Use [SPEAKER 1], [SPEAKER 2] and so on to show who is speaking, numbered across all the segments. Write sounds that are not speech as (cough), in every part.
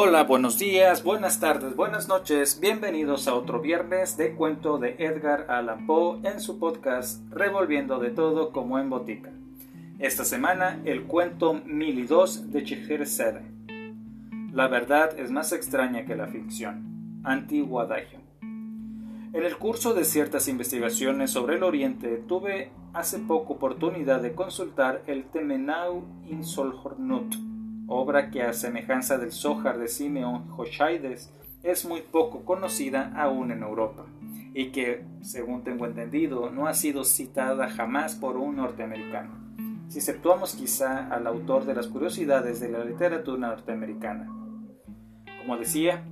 [SPEAKER 1] Hola, buenos días, buenas tardes, buenas noches, bienvenidos a otro viernes de cuento de Edgar Allan Poe en su podcast Revolviendo de todo como en botica. Esta semana el cuento Mil y dos de Scheherazade. La verdad es más extraña que la ficción. Antiguo adagio. En el curso de ciertas investigaciones sobre el Oriente tuve hace poco oportunidad de consultar el Temenau in Solhornut obra que a semejanza del Zohar de Simeón Hoshaides es muy poco conocida aún en Europa y que, según tengo entendido, no ha sido citada jamás por un norteamericano, si exceptuamos quizá al autor de las curiosidades de la literatura norteamericana. Como decía,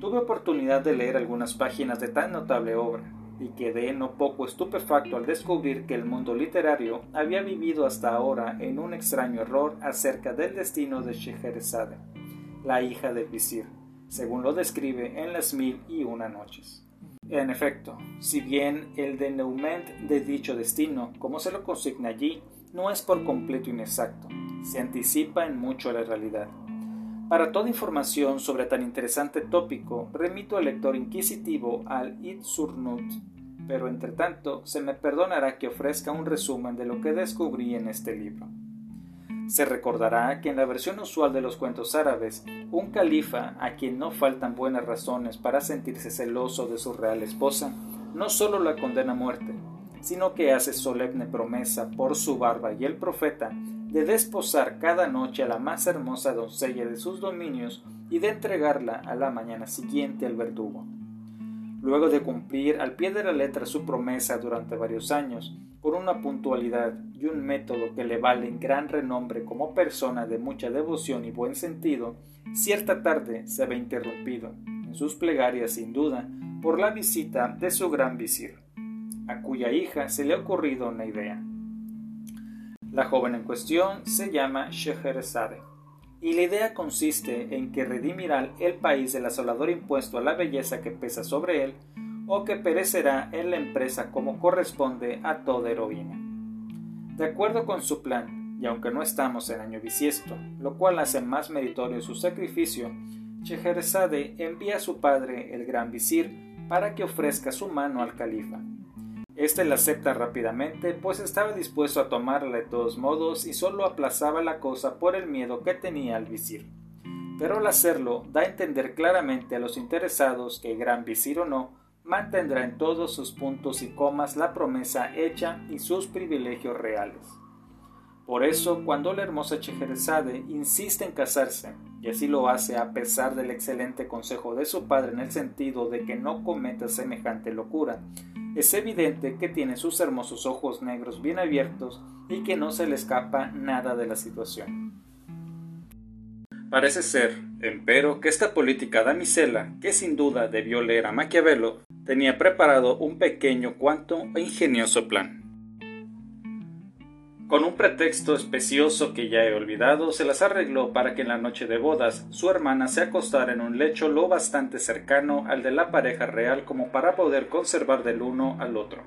[SPEAKER 1] tuve oportunidad de leer algunas páginas de tan notable obra, y quedé no poco estupefacto al descubrir que el mundo literario había vivido hasta ahora en un extraño error acerca del destino de Scheherazade, la hija del visir, según lo describe en las mil y una noches. En efecto, si bien el denouement de dicho destino, como se lo consigna allí, no es por completo inexacto, se anticipa en mucho a la realidad. Para toda información sobre tan interesante tópico, remito al lector inquisitivo al Itzurnut, pero entre tanto se me perdonará que ofrezca un resumen de lo que descubrí en este libro. Se recordará que en la versión usual de los cuentos árabes, un califa a quien no faltan buenas razones para sentirse celoso de su real esposa, no solo la condena a muerte, sino que hace solemne promesa por su barba y el profeta de desposar cada noche a la más hermosa doncella de sus dominios y de entregarla a la mañana siguiente al verdugo. Luego de cumplir al pie de la letra su promesa durante varios años, por una puntualidad y un método que le valen gran renombre como persona de mucha devoción y buen sentido, cierta tarde se ve interrumpido, en sus plegarias sin duda, por la visita de su gran visir, a cuya hija se le ha ocurrido una idea. La joven en cuestión se llama Scheherazade, y la idea consiste en que redimirá el país del asolador impuesto a la belleza que pesa sobre él, o que perecerá en la empresa como corresponde a toda heroína. De acuerdo con su plan, y aunque no estamos en año bisiesto, lo cual hace más meritorio su sacrificio, Scheherazade envía a su padre, el gran visir, para que ofrezca su mano al califa. Este la acepta rápidamente, pues estaba dispuesto a tomarla de todos modos y solo aplazaba la cosa por el miedo que tenía al visir. Pero al hacerlo, da a entender claramente a los interesados que, gran visir o no, mantendrá en todos sus puntos y comas la promesa hecha y sus privilegios reales. Por eso, cuando la hermosa Chejerezade insiste en casarse, y así lo hace a pesar del excelente consejo de su padre en el sentido de que no cometa semejante locura, es evidente que tiene sus hermosos ojos negros bien abiertos y que no se le escapa nada de la situación. Parece ser, empero, que esta política damisela, que sin duda debió leer a Maquiavelo, tenía preparado un pequeño cuanto ingenioso plan. Con un pretexto especioso que ya he olvidado, se las arregló para que en la noche de bodas su hermana se acostara en un lecho lo bastante cercano al de la pareja real como para poder conservar del uno al otro.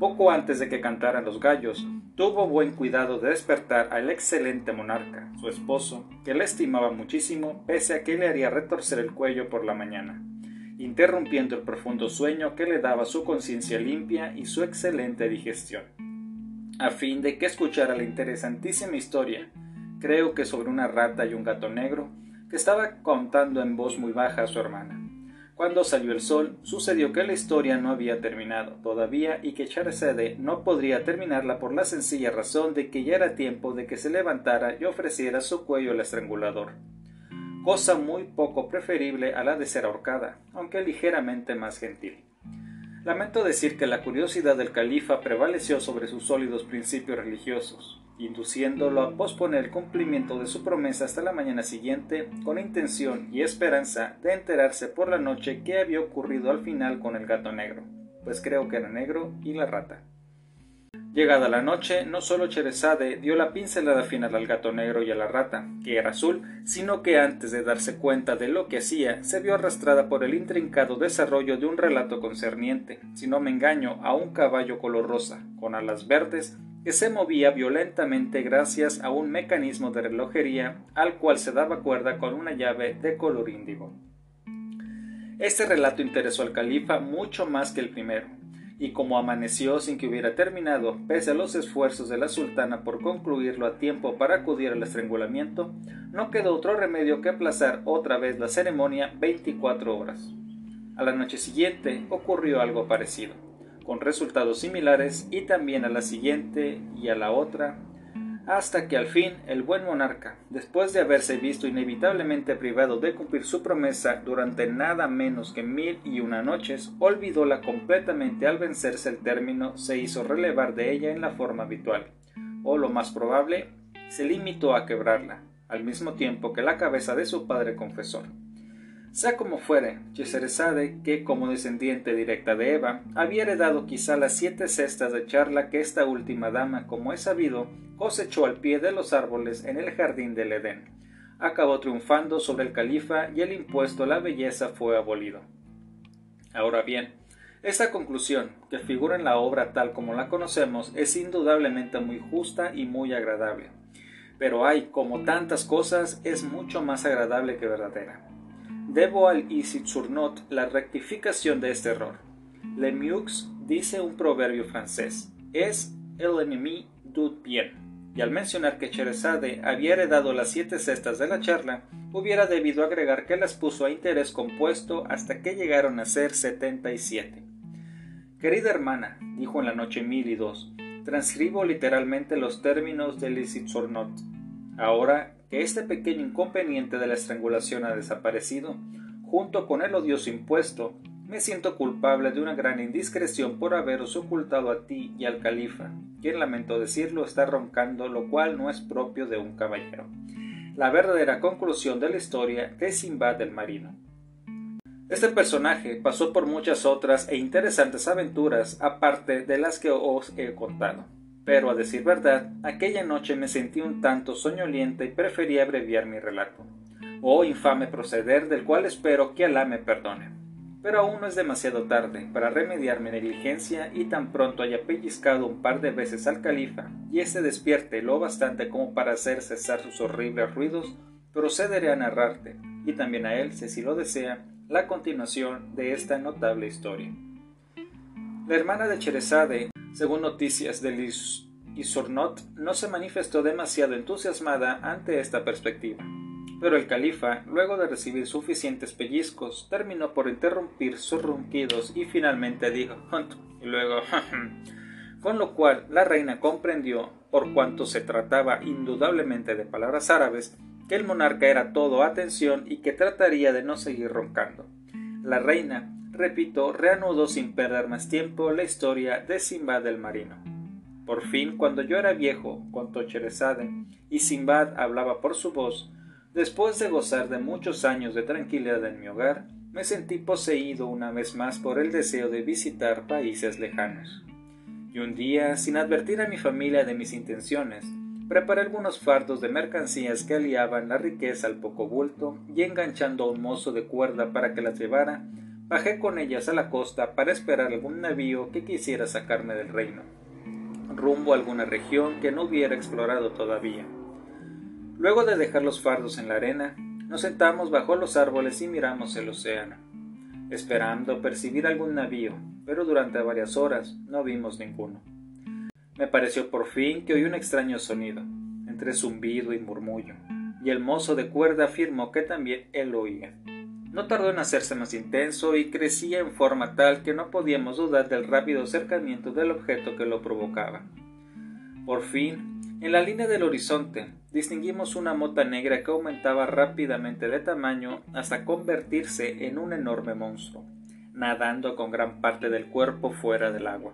[SPEAKER 1] Poco antes de que cantaran los gallos, tuvo buen cuidado de despertar al excelente monarca, su esposo, que la estimaba muchísimo, pese a que le haría retorcer el cuello por la mañana, interrumpiendo el profundo sueño que le daba su conciencia limpia y su excelente digestión a fin de que escuchara la interesantísima historia, creo que sobre una rata y un gato negro, que estaba contando en voz muy baja a su hermana. Cuando salió el sol, sucedió que la historia no había terminado todavía y que Charzade no podría terminarla por la sencilla razón de que ya era tiempo de que se levantara y ofreciera su cuello al estrangulador. Cosa muy poco preferible a la de ser ahorcada, aunque ligeramente más gentil. Lamento decir que la curiosidad del califa prevaleció sobre sus sólidos principios religiosos, induciéndolo a posponer el cumplimiento de su promesa hasta la mañana siguiente, con intención y esperanza de enterarse por la noche qué había ocurrido al final con el gato negro, pues creo que era negro y la rata. Llegada la noche, no solo Cherezade dio la pincelada final al gato negro y a la rata, que era azul, sino que antes de darse cuenta de lo que hacía, se vio arrastrada por el intrincado desarrollo de un relato concerniente, si no me engaño, a un caballo color rosa, con alas verdes que se movía violentamente gracias a un mecanismo de relojería al cual se daba cuerda con una llave de color índigo. Este relato interesó al califa mucho más que el primero, y como amaneció sin que hubiera terminado, pese a los esfuerzos de la sultana por concluirlo a tiempo para acudir al estrangulamiento, no quedó otro remedio que aplazar otra vez la ceremonia 24 horas. A la noche siguiente ocurrió algo parecido, con resultados similares y también a la siguiente y a la otra, hasta que al fin el buen monarca, después de haberse visto inevitablemente privado de cumplir su promesa durante nada menos que mil y una noches, olvidóla completamente al vencerse el término, se hizo relevar de ella en la forma habitual, o lo más probable, se limitó a quebrarla, al mismo tiempo que la cabeza de su padre confesor. Sea como fuere, Cheseresade, que como descendiente directa de Eva, había heredado quizá las siete cestas de charla que esta última dama, como es sabido, cosechó al pie de los árboles en el jardín del Edén, acabó triunfando sobre el califa y el impuesto a la belleza fue abolido. Ahora bien, esta conclusión, que figura en la obra tal como la conocemos, es indudablemente muy justa y muy agradable pero hay, como tantas cosas, es mucho más agradable que verdadera. Debo al Isitsurnot la rectificación de este error. Lemieux dice un proverbio francés, es el ennemi du bien, y al mencionar que Cheresade había heredado las siete cestas de la charla, hubiera debido agregar que las puso a interés compuesto hasta que llegaron a ser setenta y siete. Querida hermana, dijo en la noche mil y dos, transcribo literalmente los términos del Isitsurnot Ahora que este pequeño inconveniente de la estrangulación ha desaparecido, junto con el odioso impuesto, me siento culpable de una gran indiscreción por haberos ocultado a ti y al califa, quien lamento decirlo está roncando, lo cual no es propio de un caballero. La verdadera conclusión de la historia de Simbad el Marino. Este personaje pasó por muchas otras e interesantes aventuras aparte de las que os he contado. Pero a decir verdad, aquella noche me sentí un tanto soñolienta y preferí abreviar mi relato. Oh infame proceder del cual espero que Alá me perdone. Pero aún no es demasiado tarde para remediar mi negligencia y tan pronto haya pellizcado un par de veces al califa y éste despierte lo bastante como para hacer cesar sus horribles ruidos, procederé a narrarte, y también a él, si así lo desea, la continuación de esta notable historia. La hermana de Cherezade según noticias del Isornot, no se manifestó demasiado entusiasmada ante esta perspectiva. Pero el califa, luego de recibir suficientes pellizcos, terminó por interrumpir sus ronquidos y finalmente dijo y luego (laughs) con lo cual la reina comprendió, por cuanto se trataba indudablemente de palabras árabes, que el monarca era todo atención y que trataría de no seguir roncando. La reina, repito, reanudó sin perder más tiempo la historia de Simbad el marino. Por fin, cuando yo era viejo, contó Cherezade, y Simbad hablaba por su voz, después de gozar de muchos años de tranquilidad en mi hogar, me sentí poseído una vez más por el deseo de visitar países lejanos. Y un día, sin advertir a mi familia de mis intenciones, preparé algunos fardos de mercancías que aliaban la riqueza al poco bulto y enganchando a un mozo de cuerda para que las llevara, Bajé con ellas a la costa para esperar algún navío que quisiera sacarme del reino, rumbo a alguna región que no hubiera explorado todavía. Luego de dejar los fardos en la arena, nos sentamos bajo los árboles y miramos el océano, esperando percibir algún navío, pero durante varias horas no vimos ninguno. Me pareció por fin que oí un extraño sonido, entre zumbido y murmullo, y el mozo de cuerda afirmó que también él oía. No tardó en hacerse más intenso y crecía en forma tal que no podíamos dudar del rápido acercamiento del objeto que lo provocaba. Por fin, en la línea del horizonte, distinguimos una mota negra que aumentaba rápidamente de tamaño hasta convertirse en un enorme monstruo, nadando con gran parte del cuerpo fuera del agua.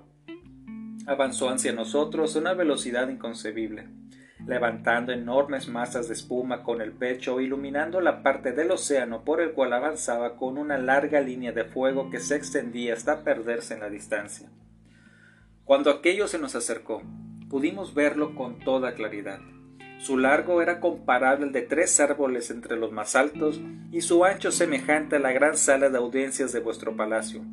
[SPEAKER 1] Avanzó hacia nosotros a una velocidad inconcebible levantando enormes masas de espuma con el pecho, iluminando la parte del océano por el cual avanzaba con una larga línea de fuego que se extendía hasta perderse en la distancia. Cuando aquello se nos acercó, pudimos verlo con toda claridad. Su largo era comparable al de tres árboles entre los más altos y su ancho semejante a la gran sala de audiencias de vuestro palacio,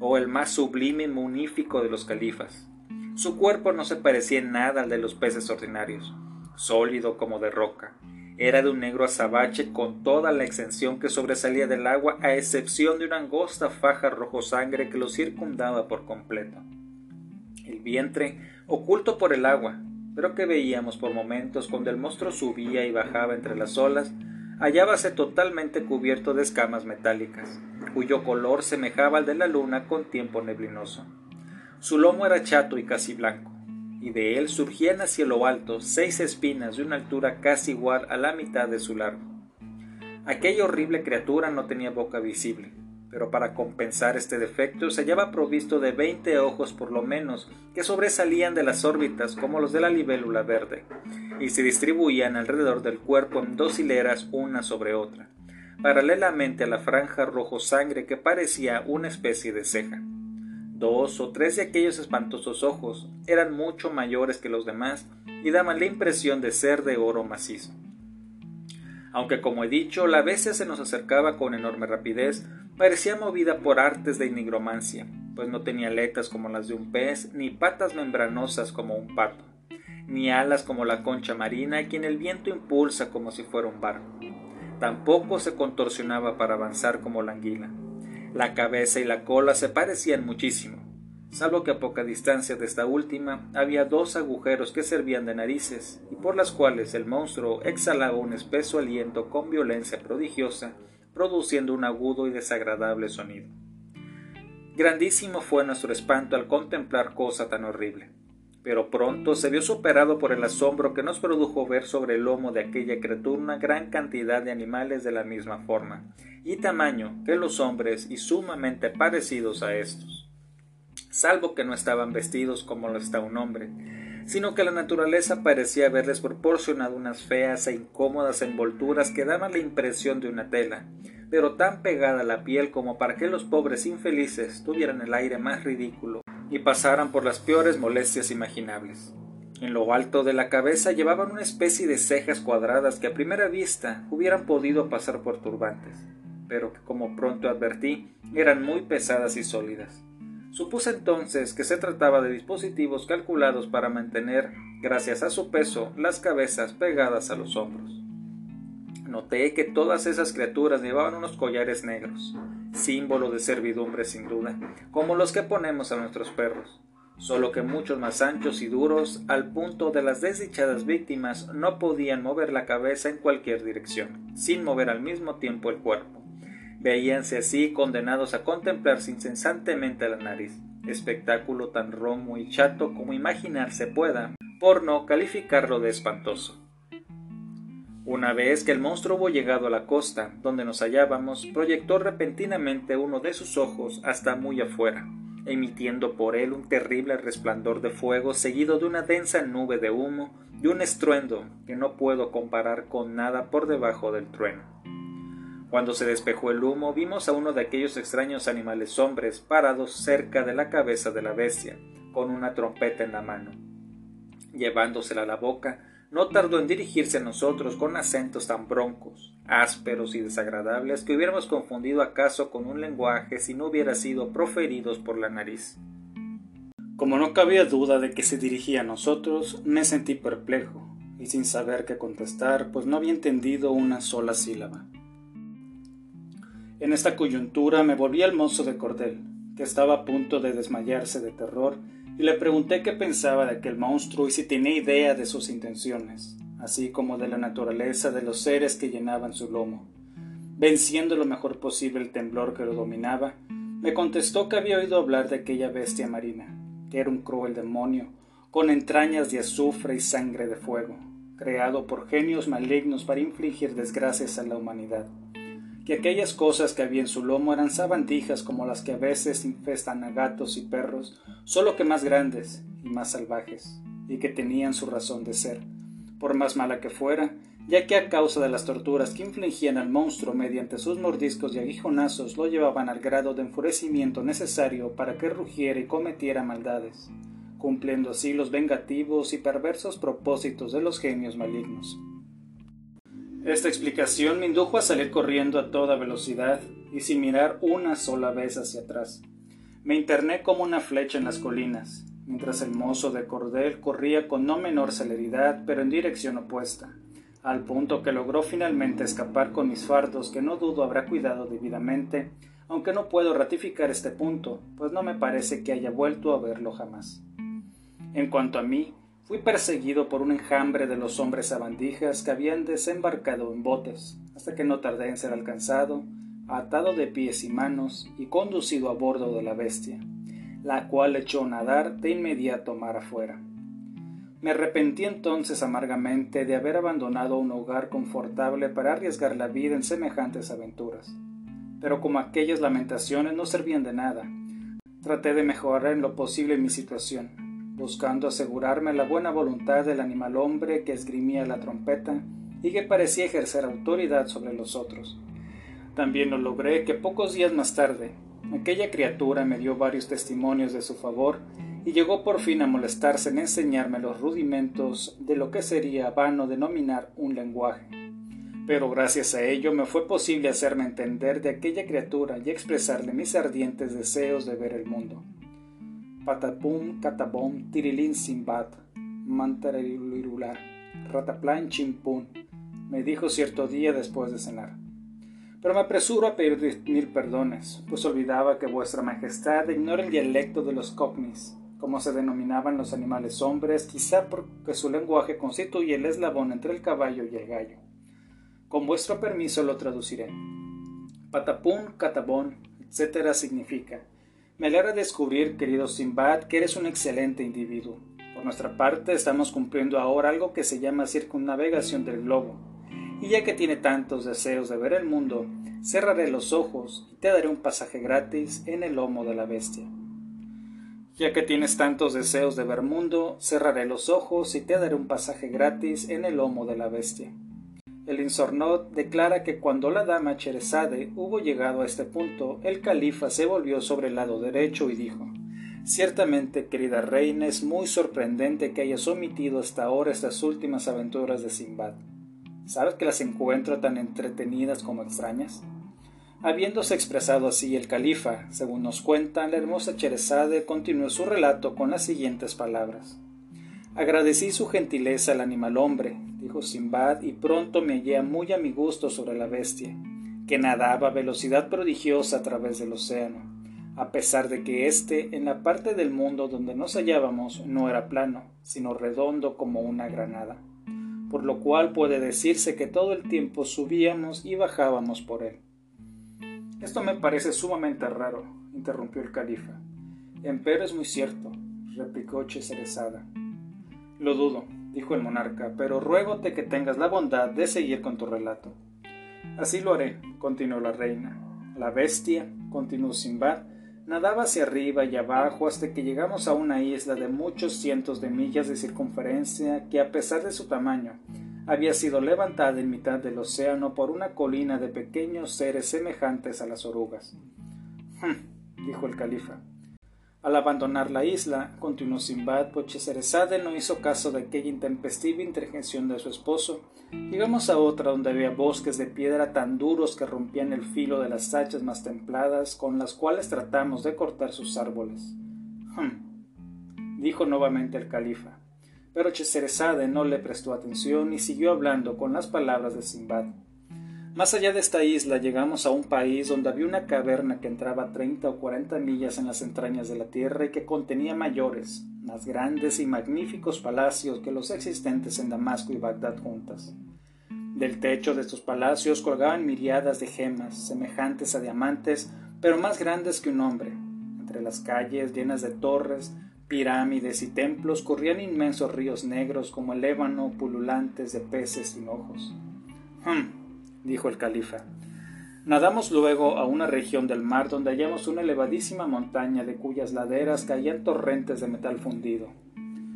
[SPEAKER 1] o el más sublime y munífico de los califas. Su cuerpo no se parecía en nada al de los peces ordinarios, sólido como de roca. Era de un negro azabache con toda la extensión que sobresalía del agua, a excepción de una angosta faja rojo sangre que lo circundaba por completo. El vientre, oculto por el agua, pero que veíamos por momentos cuando el monstruo subía y bajaba entre las olas, hallábase totalmente cubierto de escamas metálicas, cuyo color semejaba al de la luna con tiempo neblinoso. Su lomo era chato y casi blanco, y de él surgían hacia lo alto seis espinas de una altura casi igual a la mitad de su largo. Aquella horrible criatura no tenía boca visible, pero para compensar este defecto se hallaba provisto de veinte ojos por lo menos que sobresalían de las órbitas como los de la libélula verde, y se distribuían alrededor del cuerpo en dos hileras una sobre otra, paralelamente a la franja rojo sangre que parecía una especie de ceja. Dos o tres de aquellos espantosos ojos eran mucho mayores que los demás y daban la impresión de ser de oro macizo. Aunque como he dicho, la bestia se nos acercaba con enorme rapidez, parecía movida por artes de nigromancia, pues no tenía aletas como las de un pez, ni patas membranosas como un pato, ni alas como la concha marina, quien el viento impulsa como si fuera un barco. Tampoco se contorsionaba para avanzar como la anguila. La cabeza y la cola se parecían muchísimo, salvo que a poca distancia de esta última había dos agujeros que servían de narices y por las cuales el monstruo exhalaba un espeso aliento con violencia prodigiosa, produciendo un agudo y desagradable sonido. Grandísimo fue nuestro espanto al contemplar cosa tan horrible pero pronto se vio superado por el asombro que nos produjo ver sobre el lomo de aquella criatura una gran cantidad de animales de la misma forma y tamaño que los hombres y sumamente parecidos a estos, salvo que no estaban vestidos como lo está un hombre, sino que la naturaleza parecía haberles proporcionado unas feas e incómodas envolturas que daban la impresión de una tela, pero tan pegada a la piel como para que los pobres infelices tuvieran el aire más ridículo y pasaran por las peores molestias imaginables. En lo alto de la cabeza llevaban una especie de cejas cuadradas que a primera vista hubieran podido pasar por turbantes, pero que como pronto advertí eran muy pesadas y sólidas. Supuse entonces que se trataba de dispositivos calculados para mantener, gracias a su peso, las cabezas pegadas a los hombros. Noté que todas esas criaturas llevaban unos collares negros, símbolo de servidumbre sin duda, como los que ponemos a nuestros perros, solo que muchos más anchos y duros, al punto de las desdichadas víctimas no podían mover la cabeza en cualquier dirección, sin mover al mismo tiempo el cuerpo. Veíanse así condenados a contemplarse incesantemente la nariz, espectáculo tan romo y chato como imaginarse pueda, por no calificarlo de espantoso. Una vez que el monstruo hubo llegado a la costa donde nos hallábamos, proyectó repentinamente uno de sus ojos hasta muy afuera, emitiendo por él un terrible resplandor de fuego seguido de una densa nube de humo y un estruendo que no puedo comparar con nada por debajo del trueno. Cuando se despejó el humo vimos a uno de aquellos extraños animales hombres parados cerca de la cabeza de la bestia, con una trompeta en la mano. Llevándosela a la boca, no tardó en dirigirse a nosotros con acentos tan broncos, ásperos y desagradables que hubiéramos confundido acaso con un lenguaje si no hubiera sido proferidos por la nariz. Como no cabía duda de que se dirigía a nosotros, me sentí perplejo y sin saber qué contestar, pues no había entendido una sola sílaba. En esta coyuntura me volví al mozo de cordel, que estaba a punto de desmayarse de terror y le pregunté qué pensaba de aquel monstruo y si tenía idea de sus intenciones, así como de la naturaleza de los seres que llenaban su lomo. Venciendo lo mejor posible el temblor que lo dominaba, me contestó que había oído hablar de aquella bestia marina, que era un cruel demonio, con entrañas de azufre y sangre de fuego, creado por genios malignos para infligir desgracias a la humanidad que aquellas cosas que había en su lomo eran sabandijas como las que a veces infestan a gatos y perros, solo que más grandes y más salvajes, y que tenían su razón de ser, por más mala que fuera, ya que a causa de las torturas que infligían al monstruo mediante sus mordiscos y aguijonazos lo llevaban al grado de enfurecimiento necesario para que rugiera y cometiera maldades, cumpliendo así los vengativos y perversos propósitos de los genios malignos. Esta explicación me indujo a salir corriendo a toda velocidad y sin mirar una sola vez hacia atrás. Me interné como una flecha en las colinas, mientras el mozo de cordel corría con no menor celeridad, pero en dirección opuesta, al punto que logró finalmente escapar con mis fardos que no dudo habrá cuidado debidamente, aunque no puedo ratificar este punto, pues no me parece que haya vuelto a verlo jamás. En cuanto a mí, fui perseguido por un enjambre de los hombres sabandijas que habían desembarcado en botes, hasta que no tardé en ser alcanzado, atado de pies y manos y conducido a bordo de la bestia, la cual echó a nadar de inmediato mar afuera. Me arrepentí entonces amargamente de haber abandonado un hogar confortable para arriesgar la vida en semejantes aventuras. Pero como aquellas lamentaciones no servían de nada, traté de mejorar en lo posible mi situación, buscando asegurarme la buena voluntad del animal hombre que esgrimía la trompeta y que parecía ejercer autoridad sobre los otros. También lo logré que pocos días más tarde, Aquella criatura me dio varios testimonios de su favor y llegó por fin a molestarse en enseñarme los rudimentos de lo que sería vano denominar un lenguaje. Pero gracias a ello me fue posible hacerme entender de aquella criatura y expresarle mis ardientes deseos de ver el mundo. Patapum, catabom, tirilín simbat, mantarilirula, rataplan chimpún, me dijo cierto día después de cenar pero me apresuro a pedir mil perdones, pues olvidaba que vuestra majestad ignora el dialecto de los cockneys, como se denominaban los animales hombres, quizá porque su lenguaje constituye el eslabón entre el caballo y el gallo. Con vuestro permiso lo traduciré. Patapún, catabón, etc. significa Me alegra descubrir, querido Simbad, que eres un excelente individuo. Por nuestra parte, estamos cumpliendo ahora algo que se llama circunnavegación del globo, y ya que tiene tantos deseos de ver el mundo, cerraré los ojos y te daré un pasaje gratis en el lomo de la bestia. Ya que tienes tantos deseos de ver mundo, cerraré los ojos y te daré un pasaje gratis en el lomo de la bestia. El Insornot declara que cuando la dama Cherezade hubo llegado a este punto, el califa se volvió sobre el lado derecho y dijo Ciertamente, querida reina, es muy sorprendente que hayas omitido hasta ahora estas últimas aventuras de Simbad. ¿Sabes que las encuentro tan entretenidas como extrañas? Habiéndose expresado así el califa, según nos cuenta, la hermosa Cherezade continuó su relato con las siguientes palabras. Agradecí su gentileza al animal hombre, dijo Simbad, y pronto me hallé muy a mi gusto sobre la bestia, que nadaba a velocidad prodigiosa a través del océano, a pesar de que éste, en la parte del mundo donde nos hallábamos, no era plano, sino redondo como una granada por lo cual puede decirse que todo el tiempo subíamos y bajábamos por él. Esto me parece sumamente raro, interrumpió el califa. Empero es muy cierto, replicó Cheserezada. Lo dudo, dijo el monarca, pero ruégote que tengas la bondad de seguir con tu relato. Así lo haré, continuó la reina. La bestia, continuó Simbad, Nadaba hacia arriba y abajo hasta que llegamos a una isla de muchos cientos de millas de circunferencia que a pesar de su tamaño había sido levantada en mitad del océano por una colina de pequeños seres semejantes a las orugas. Dijo el califa. Al abandonar la isla, continuó Simbad, Pocheserezade no hizo caso de aquella intempestiva interjección de su esposo. Llegamos a otra donde había bosques de piedra tan duros que rompían el filo de las hachas más templadas con las cuales tratamos de cortar sus árboles. Hum, dijo nuevamente el califa. Pero Cheserezade no le prestó atención y siguió hablando con las palabras de Simbad. Más allá de esta isla llegamos a un país donde había una caverna que entraba treinta o cuarenta millas en las entrañas de la tierra y que contenía mayores, más grandes y magníficos palacios que los existentes en Damasco y Bagdad juntas. Del techo de estos palacios colgaban miriadas de gemas, semejantes a diamantes, pero más grandes que un hombre. Entre las calles llenas de torres, pirámides y templos corrían inmensos ríos negros como el ébano pululantes de peces sin ojos. Hmm dijo el califa. Nadamos luego a una región del mar donde hallamos una elevadísima montaña de cuyas laderas caían torrentes de metal fundido,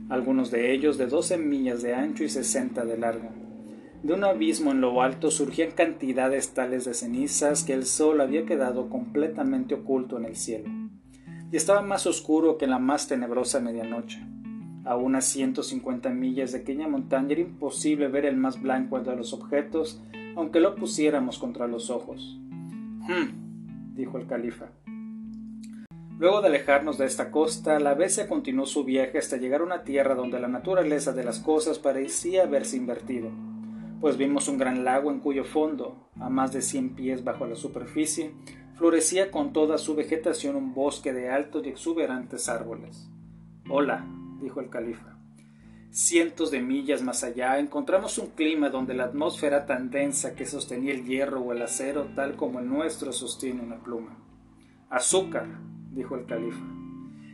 [SPEAKER 1] algunos de ellos de doce millas de ancho y sesenta de largo. De un abismo en lo alto surgían cantidades tales de cenizas que el sol había quedado completamente oculto en el cielo, y estaba más oscuro que la más tenebrosa medianoche. A unas ciento cincuenta millas de aquella montaña era imposible ver el más blanco de los objetos aunque lo pusiéramos contra los ojos. Hmm, dijo el califa. Luego de alejarnos de esta costa, la bestia continuó su viaje hasta llegar a una tierra donde la naturaleza de las cosas parecía haberse invertido, pues vimos un gran lago en cuyo fondo, a más de cien pies bajo la superficie, florecía con toda su vegetación un bosque de altos y exuberantes árboles. Hola, dijo el califa. Cientos de millas más allá encontramos un clima donde la atmósfera tan densa que sostenía el hierro o el acero tal como el nuestro sostiene una pluma. Azúcar, dijo el califa.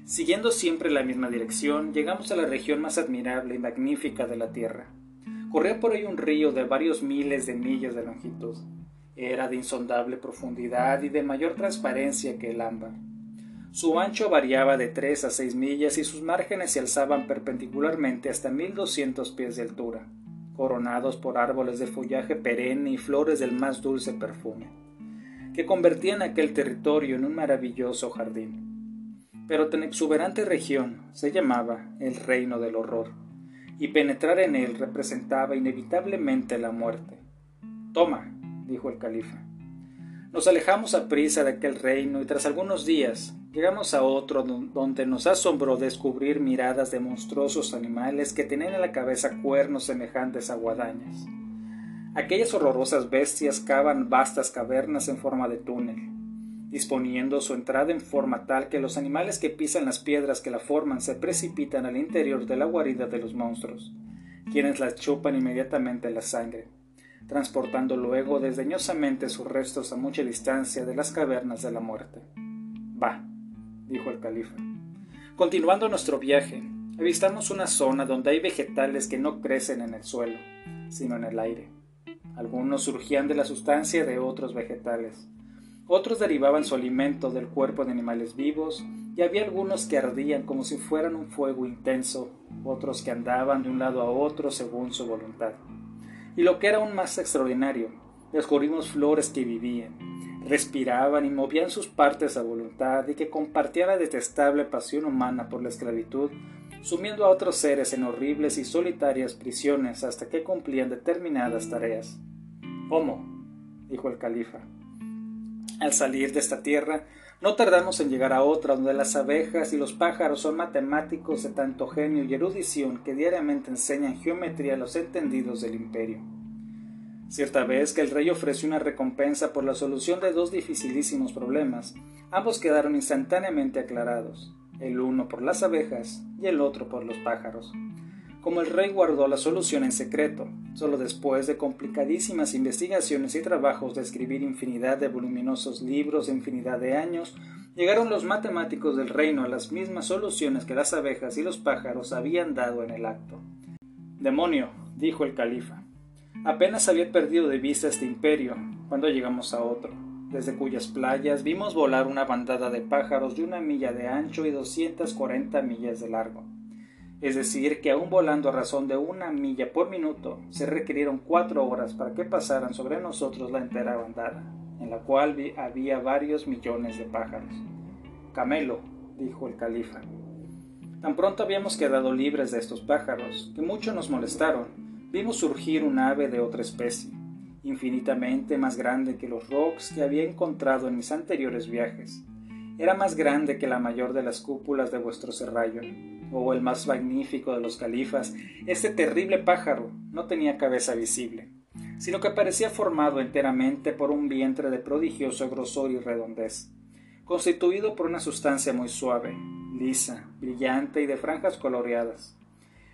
[SPEAKER 1] Siguiendo siempre la misma dirección, llegamos a la región más admirable y magnífica de la tierra. Corría por ahí un río de varios miles de millas de longitud. Era de insondable profundidad y de mayor transparencia que el ámbar. Su ancho variaba de tres a seis millas y sus márgenes se alzaban perpendicularmente hasta mil doscientos pies de altura, coronados por árboles de follaje perenne y flores del más dulce perfume que convertían aquel territorio en un maravilloso jardín. Pero tan exuberante región se llamaba el reino del horror, y penetrar en él representaba inevitablemente la muerte. Toma, dijo el califa. Nos alejamos a prisa de aquel reino y tras algunos días llegamos a otro donde nos asombró descubrir miradas de monstruosos animales que tenían en la cabeza cuernos semejantes a guadañas. Aquellas horrorosas bestias cavan vastas cavernas en forma de túnel, disponiendo su entrada en forma tal que los animales que pisan las piedras que la forman se precipitan al interior de la guarida de los monstruos, quienes las chupan inmediatamente la sangre, transportando luego desdeñosamente sus restos a mucha distancia de las cavernas de la muerte. Va, dijo el califa. Continuando nuestro viaje, avistamos una zona donde hay vegetales que no crecen en el suelo, sino en el aire. Algunos surgían de la sustancia de otros vegetales. Otros derivaban su alimento del cuerpo de animales vivos, y había algunos que ardían como si fueran un fuego intenso, otros que andaban de un lado a otro según su voluntad. Y lo que era aún más extraordinario, descubrimos flores que vivían, respiraban y movían sus partes a voluntad y que compartían la detestable pasión humana por la esclavitud, sumiendo a otros seres en horribles y solitarias prisiones hasta que cumplían determinadas tareas. ¿Cómo? dijo el califa. Al salir de esta tierra, no tardamos en llegar a otra donde las abejas y los pájaros son matemáticos de tanto genio y erudición que diariamente enseñan geometría a los entendidos del imperio. Cierta vez que el rey ofreció una recompensa por la solución de dos dificilísimos problemas, ambos quedaron instantáneamente aclarados, el uno por las abejas y el otro por los pájaros como el rey guardó la solución en secreto. Solo después de complicadísimas investigaciones y trabajos de escribir infinidad de voluminosos libros de infinidad de años, llegaron los matemáticos del reino a las mismas soluciones que las abejas y los pájaros habían dado en el acto. Demonio, dijo el califa. Apenas había perdido de vista este imperio cuando llegamos a otro, desde cuyas playas vimos volar una bandada de pájaros de una milla de ancho y doscientas cuarenta millas de largo es decir, que aún volando a razón de una milla por minuto, se requirieron cuatro horas para que pasaran sobre nosotros la entera bandada, en la cual había varios millones de pájaros. Camelo, dijo el califa. Tan pronto habíamos quedado libres de estos pájaros, que mucho nos molestaron, vimos surgir un ave de otra especie, infinitamente más grande que los rocks que había encontrado en mis anteriores viajes. Era más grande que la mayor de las cúpulas de vuestro serrallo, o el más magnífico de los califas, este terrible pájaro no tenía cabeza visible, sino que parecía formado enteramente por un vientre de prodigioso grosor y redondez, constituido por una sustancia muy suave, lisa, brillante y de franjas coloreadas.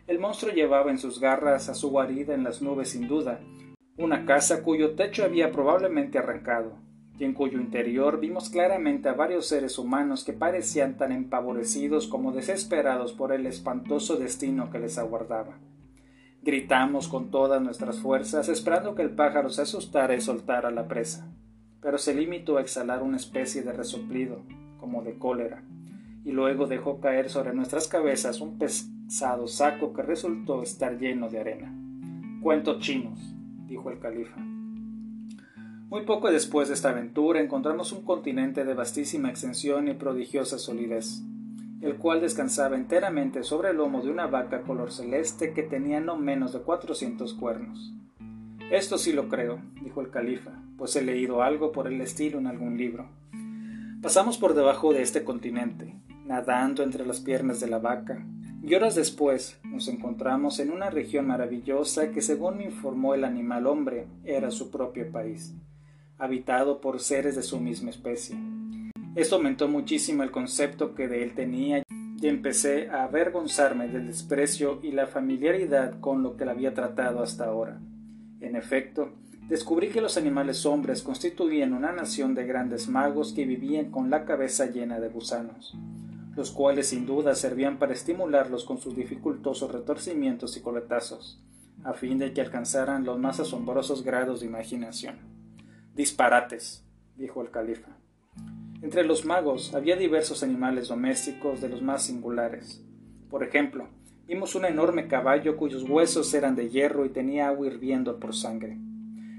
[SPEAKER 1] El monstruo llevaba en sus garras a su guarida en las nubes sin duda, una casa cuyo techo había probablemente arrancado, y en cuyo interior vimos claramente a varios seres humanos que parecían tan empavorecidos como desesperados por el espantoso destino que les aguardaba. Gritamos con todas nuestras fuerzas, esperando que el pájaro se asustara y soltara la presa, pero se limitó a exhalar una especie de resoplido, como de cólera, y luego dejó caer sobre nuestras cabezas un pesado saco que resultó estar lleno de arena. Cuentos chinos, dijo el califa. Muy poco después de esta aventura encontramos un continente de vastísima extensión y prodigiosa solidez, el cual descansaba enteramente sobre el lomo de una vaca color celeste que tenía no menos de cuatrocientos cuernos. Esto sí lo creo, dijo el califa, pues he leído algo por el estilo en algún libro. Pasamos por debajo de este continente, nadando entre las piernas de la vaca, y horas después nos encontramos en una región maravillosa que según me informó el animal hombre era su propio país, habitado por seres de su misma especie. Esto aumentó muchísimo el concepto que de él tenía y empecé a avergonzarme del desprecio y la familiaridad con lo que le había tratado hasta ahora. En efecto, descubrí que los animales hombres constituían una nación de grandes magos que vivían con la cabeza llena de gusanos los cuales sin duda servían para estimularlos con sus dificultosos retorcimientos y coletazos, a fin de que alcanzaran los más asombrosos grados de imaginación. Disparates, dijo el califa. Entre los magos había diversos animales domésticos de los más singulares. Por ejemplo, vimos un enorme caballo cuyos huesos eran de hierro y tenía agua hirviendo por sangre.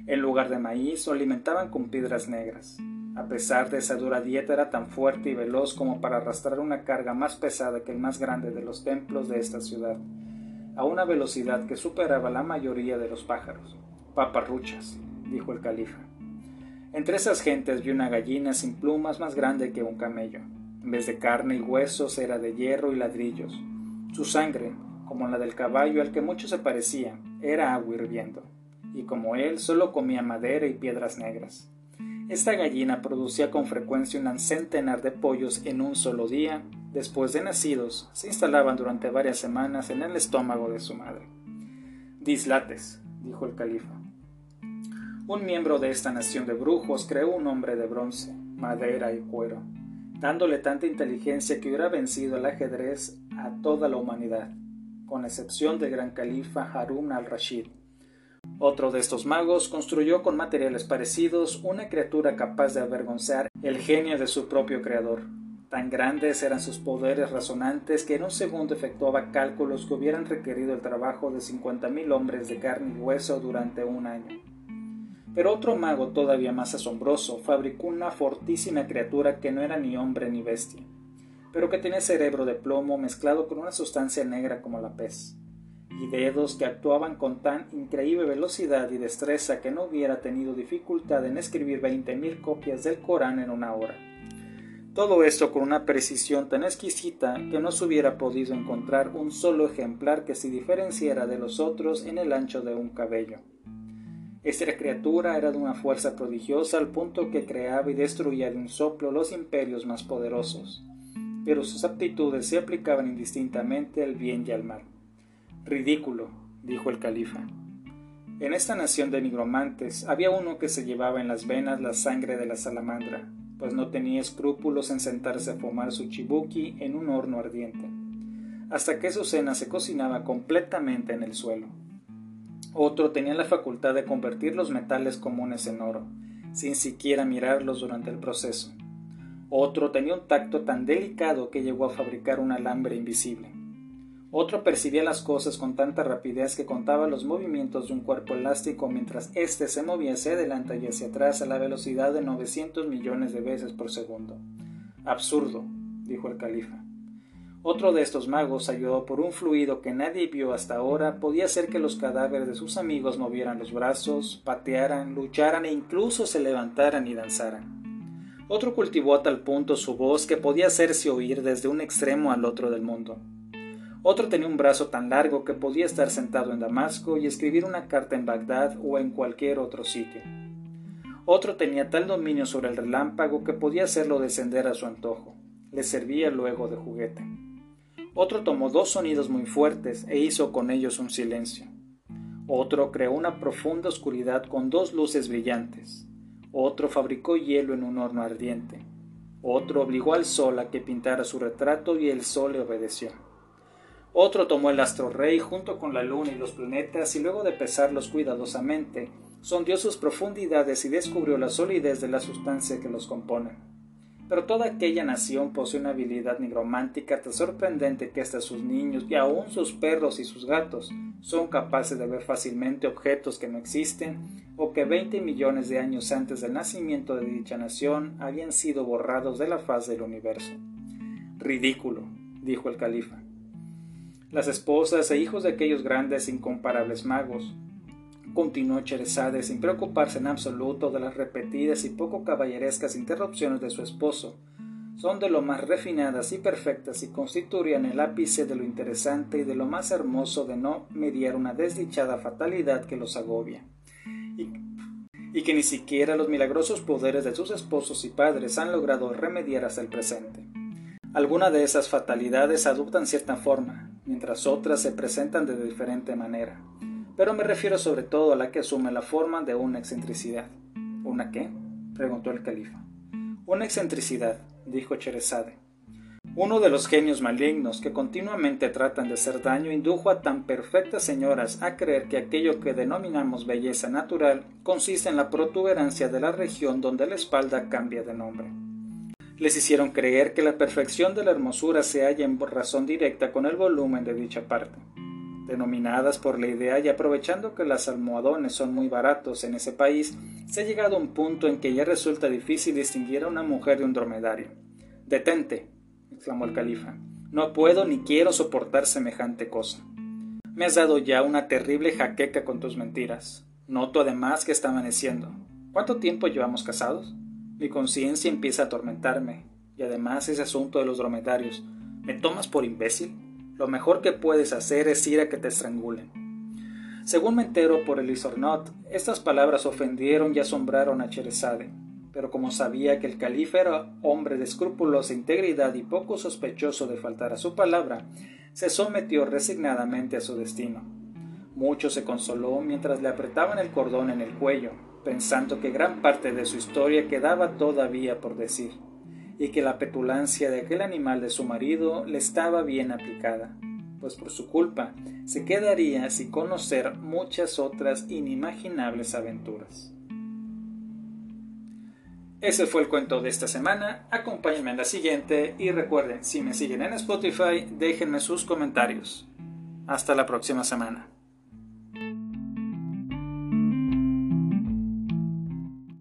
[SPEAKER 1] En lugar de maíz lo alimentaban con piedras negras. A pesar de esa dura dieta era tan fuerte y veloz como para arrastrar una carga más pesada que el más grande de los templos de esta ciudad, a una velocidad que superaba la mayoría de los pájaros. Paparruchas, dijo el califa. Entre esas gentes vi una gallina sin plumas más grande que un camello. En vez de carne y huesos era de hierro y ladrillos. Su sangre, como la del caballo al que mucho se parecía, era agua hirviendo, y como él solo comía madera y piedras negras. Esta gallina producía con frecuencia un centenar de pollos en un solo día. Después de nacidos, se instalaban durante varias semanas en el estómago de su madre. Dislates, dijo el califa. Un miembro de esta nación de brujos creó un hombre de bronce, madera y cuero, dándole tanta inteligencia que hubiera vencido el ajedrez a toda la humanidad, con excepción del gran califa Harun al-Rashid, otro de estos magos construyó con materiales parecidos una criatura capaz de avergonzar el genio de su propio creador. Tan grandes eran sus poderes razonantes que en un segundo efectuaba cálculos que hubieran requerido el trabajo de cincuenta mil hombres de carne y hueso durante un año. Pero otro mago todavía más asombroso fabricó una fortísima criatura que no era ni hombre ni bestia, pero que tenía cerebro de plomo mezclado con una sustancia negra como la pez y dedos que actuaban con tan increíble velocidad y destreza que no hubiera tenido dificultad en escribir veinte mil copias del Corán en una hora. Todo esto con una precisión tan exquisita que no se hubiera podido encontrar un solo ejemplar que se diferenciara de los otros en el ancho de un cabello. Esta criatura era de una fuerza prodigiosa al punto que creaba y destruía de un soplo los imperios más poderosos, pero sus aptitudes se aplicaban indistintamente al bien y al mal. Ridículo, dijo el califa. En esta nación de nigromantes había uno que se llevaba en las venas la sangre de la salamandra, pues no tenía escrúpulos en sentarse a fumar su chibuki en un horno ardiente, hasta que su cena se cocinaba completamente en el suelo. Otro tenía la facultad de convertir los metales comunes en oro, sin siquiera mirarlos durante el proceso. Otro tenía un tacto tan delicado que llegó a fabricar un alambre invisible. Otro percibía las cosas con tanta rapidez que contaba los movimientos de un cuerpo elástico mientras éste se movía hacia adelante y hacia atrás a la velocidad de 900 millones de veces por segundo. Absurdo, dijo el califa. Otro de estos magos, ayudado por un fluido que nadie vio hasta ahora, podía hacer que los cadáveres de sus amigos movieran los brazos, patearan, lucharan e incluso se levantaran y danzaran. Otro cultivó a tal punto su voz que podía hacerse oír desde un extremo al otro del mundo. Otro tenía un brazo tan largo que podía estar sentado en Damasco y escribir una carta en Bagdad o en cualquier otro sitio. Otro tenía tal dominio sobre el relámpago que podía hacerlo descender a su antojo. Le servía luego de juguete. Otro tomó dos sonidos muy fuertes e hizo con ellos un silencio. Otro creó una profunda oscuridad con dos luces brillantes. Otro fabricó hielo en un horno ardiente. Otro obligó al sol a que pintara su retrato y el sol le obedeció. Otro tomó el astro rey junto con la luna y los planetas y luego de pesarlos cuidadosamente, sondeó sus profundidades y descubrió la solidez de la sustancia que los compone. Pero toda aquella nación posee una habilidad nigromántica tan sorprendente que hasta sus niños y aun sus perros y sus gatos son capaces de ver fácilmente objetos que no existen o que veinte millones de años antes del nacimiento de dicha nación habían sido borrados de la faz del universo. Ridículo, dijo el califa las esposas e hijos de aquellos grandes incomparables magos. Continuó Cheresade sin preocuparse en absoluto de las repetidas y poco caballerescas interrupciones de su esposo, son de lo más refinadas y perfectas y constituirían el ápice de lo interesante y de lo más hermoso de no mediar una desdichada fatalidad que los agobia, y, y que ni siquiera los milagrosos poderes de sus esposos y padres han logrado remediar hasta el presente. Algunas de esas fatalidades adoptan cierta forma, mientras otras se presentan de diferente manera, pero me refiero sobre todo a la que asume la forma de una excentricidad. ¿Una qué? preguntó el califa. Una excentricidad, dijo Cherezade. Uno de los genios malignos que continuamente tratan de hacer daño indujo a tan perfectas señoras a creer que aquello que denominamos belleza natural consiste en la protuberancia de la región donde la espalda cambia de nombre. Les hicieron creer que la perfección de la hermosura se halla en razón directa con el volumen de dicha parte. Denominadas por la idea y aprovechando que las almohadones son muy baratos en ese país, se ha llegado a un punto en que ya resulta difícil distinguir a una mujer de un dromedario. Detente, exclamó el califa. No puedo ni quiero soportar semejante cosa. Me has dado ya una terrible jaqueca con tus mentiras. Noto además que está amaneciendo. ¿Cuánto tiempo llevamos casados? Mi conciencia empieza a atormentarme. Y además ese asunto de los dromedarios. ¿Me tomas por imbécil? Lo mejor que puedes hacer es ir a que te estrangulen. Según me entero por el Isornot, estas palabras ofendieron y asombraron a Cherezade, pero como sabía que el califa era hombre de escrupulosa integridad y poco sospechoso de faltar a su palabra, se sometió resignadamente a su destino. Mucho se consoló mientras le apretaban el cordón en el cuello, pensando que gran parte de su historia quedaba todavía por decir y que la petulancia de aquel animal de su marido le estaba bien aplicada, pues por su culpa se quedaría sin conocer muchas otras inimaginables aventuras. Ese fue el cuento de esta semana, acompáñenme en la siguiente y recuerden, si me siguen en Spotify, déjenme sus comentarios. Hasta la próxima semana.